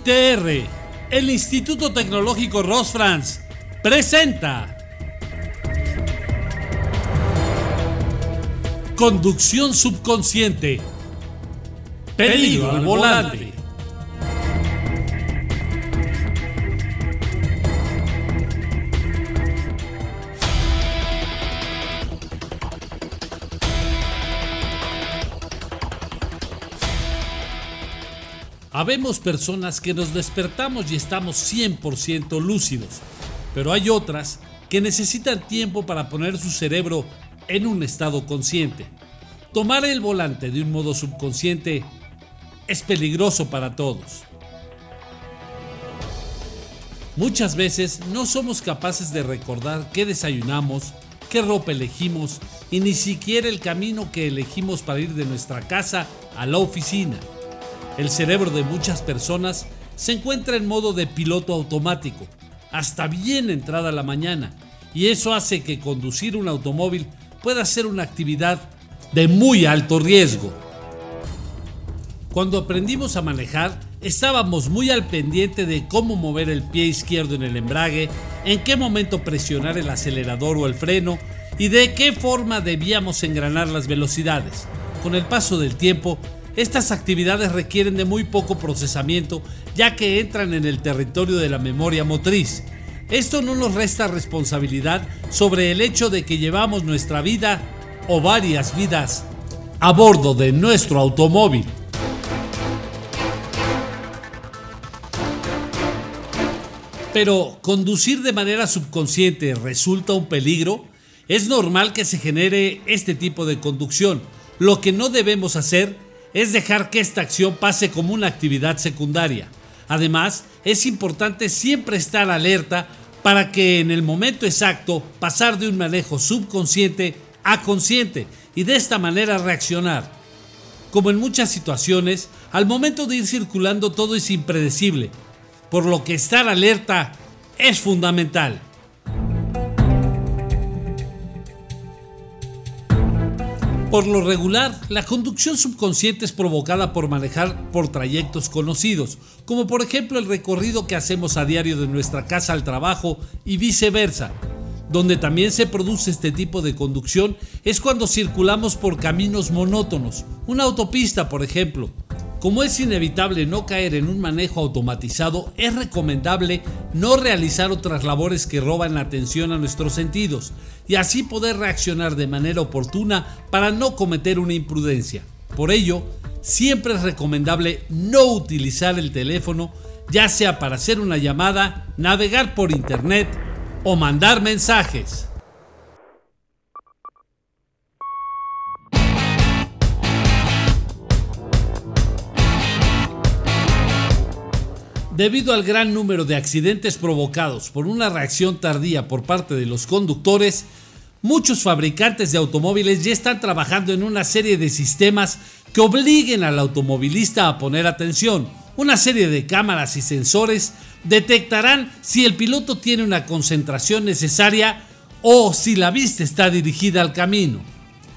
ITR, el Instituto Tecnológico Rosfrans, presenta Conducción subconsciente. Peligro al volante. Habemos personas que nos despertamos y estamos 100% lúcidos, pero hay otras que necesitan tiempo para poner su cerebro en un estado consciente. Tomar el volante de un modo subconsciente es peligroso para todos. Muchas veces no somos capaces de recordar qué desayunamos, qué ropa elegimos y ni siquiera el camino que elegimos para ir de nuestra casa a la oficina. El cerebro de muchas personas se encuentra en modo de piloto automático, hasta bien entrada la mañana, y eso hace que conducir un automóvil pueda ser una actividad de muy alto riesgo. Cuando aprendimos a manejar, estábamos muy al pendiente de cómo mover el pie izquierdo en el embrague, en qué momento presionar el acelerador o el freno y de qué forma debíamos engranar las velocidades. Con el paso del tiempo, estas actividades requieren de muy poco procesamiento ya que entran en el territorio de la memoria motriz. Esto no nos resta responsabilidad sobre el hecho de que llevamos nuestra vida o varias vidas a bordo de nuestro automóvil. Pero conducir de manera subconsciente resulta un peligro. Es normal que se genere este tipo de conducción. Lo que no debemos hacer es dejar que esta acción pase como una actividad secundaria. Además, es importante siempre estar alerta para que en el momento exacto pasar de un manejo subconsciente a consciente y de esta manera reaccionar. Como en muchas situaciones, al momento de ir circulando todo es impredecible, por lo que estar alerta es fundamental. Por lo regular, la conducción subconsciente es provocada por manejar por trayectos conocidos, como por ejemplo el recorrido que hacemos a diario de nuestra casa al trabajo y viceversa. Donde también se produce este tipo de conducción es cuando circulamos por caminos monótonos, una autopista por ejemplo, como es inevitable no caer en un manejo automatizado, es recomendable no realizar otras labores que roban la atención a nuestros sentidos y así poder reaccionar de manera oportuna para no cometer una imprudencia. Por ello, siempre es recomendable no utilizar el teléfono, ya sea para hacer una llamada, navegar por internet o mandar mensajes. Debido al gran número de accidentes provocados por una reacción tardía por parte de los conductores, muchos fabricantes de automóviles ya están trabajando en una serie de sistemas que obliguen al automovilista a poner atención. Una serie de cámaras y sensores detectarán si el piloto tiene una concentración necesaria o si la vista está dirigida al camino.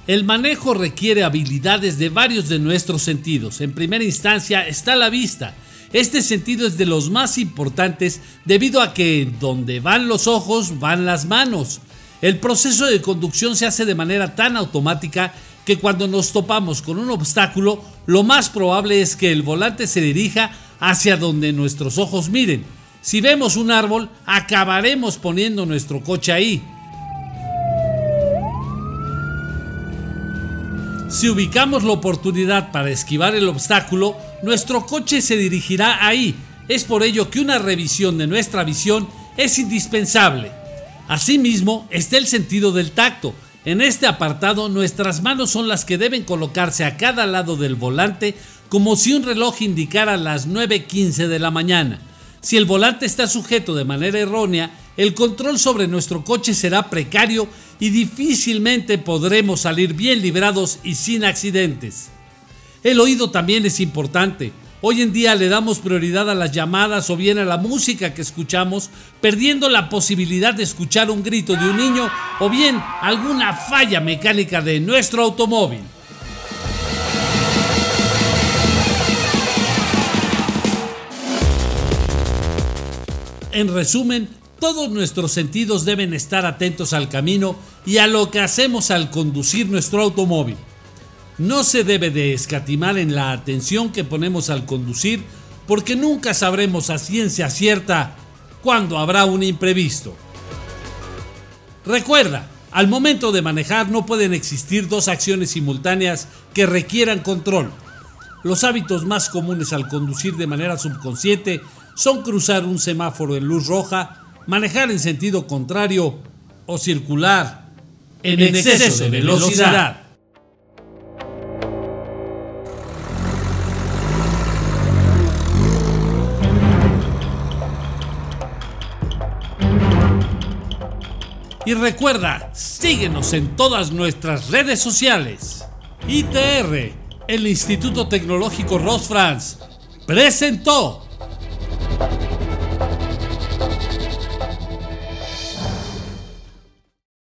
El manejo requiere habilidades de varios de nuestros sentidos. En primera instancia está la vista, este sentido es de los más importantes debido a que donde van los ojos van las manos. El proceso de conducción se hace de manera tan automática que cuando nos topamos con un obstáculo, lo más probable es que el volante se dirija hacia donde nuestros ojos miren. Si vemos un árbol, acabaremos poniendo nuestro coche ahí. Si ubicamos la oportunidad para esquivar el obstáculo, nuestro coche se dirigirá ahí. Es por ello que una revisión de nuestra visión es indispensable. Asimismo, está el sentido del tacto. En este apartado, nuestras manos son las que deben colocarse a cada lado del volante como si un reloj indicara las 9.15 de la mañana. Si el volante está sujeto de manera errónea, el control sobre nuestro coche será precario y difícilmente podremos salir bien librados y sin accidentes. El oído también es importante. Hoy en día le damos prioridad a las llamadas o bien a la música que escuchamos, perdiendo la posibilidad de escuchar un grito de un niño o bien alguna falla mecánica de nuestro automóvil. En resumen, todos nuestros sentidos deben estar atentos al camino y a lo que hacemos al conducir nuestro automóvil. No se debe de escatimar en la atención que ponemos al conducir porque nunca sabremos a ciencia cierta cuándo habrá un imprevisto. Recuerda, al momento de manejar no pueden existir dos acciones simultáneas que requieran control. Los hábitos más comunes al conducir de manera subconsciente son cruzar un semáforo en luz roja, manejar en sentido contrario o circular en, exceso, de velocidad. Y recuerda, síguenos en todas nuestras redes sociales. ITR, el Instituto Tecnológico Ross France, presentó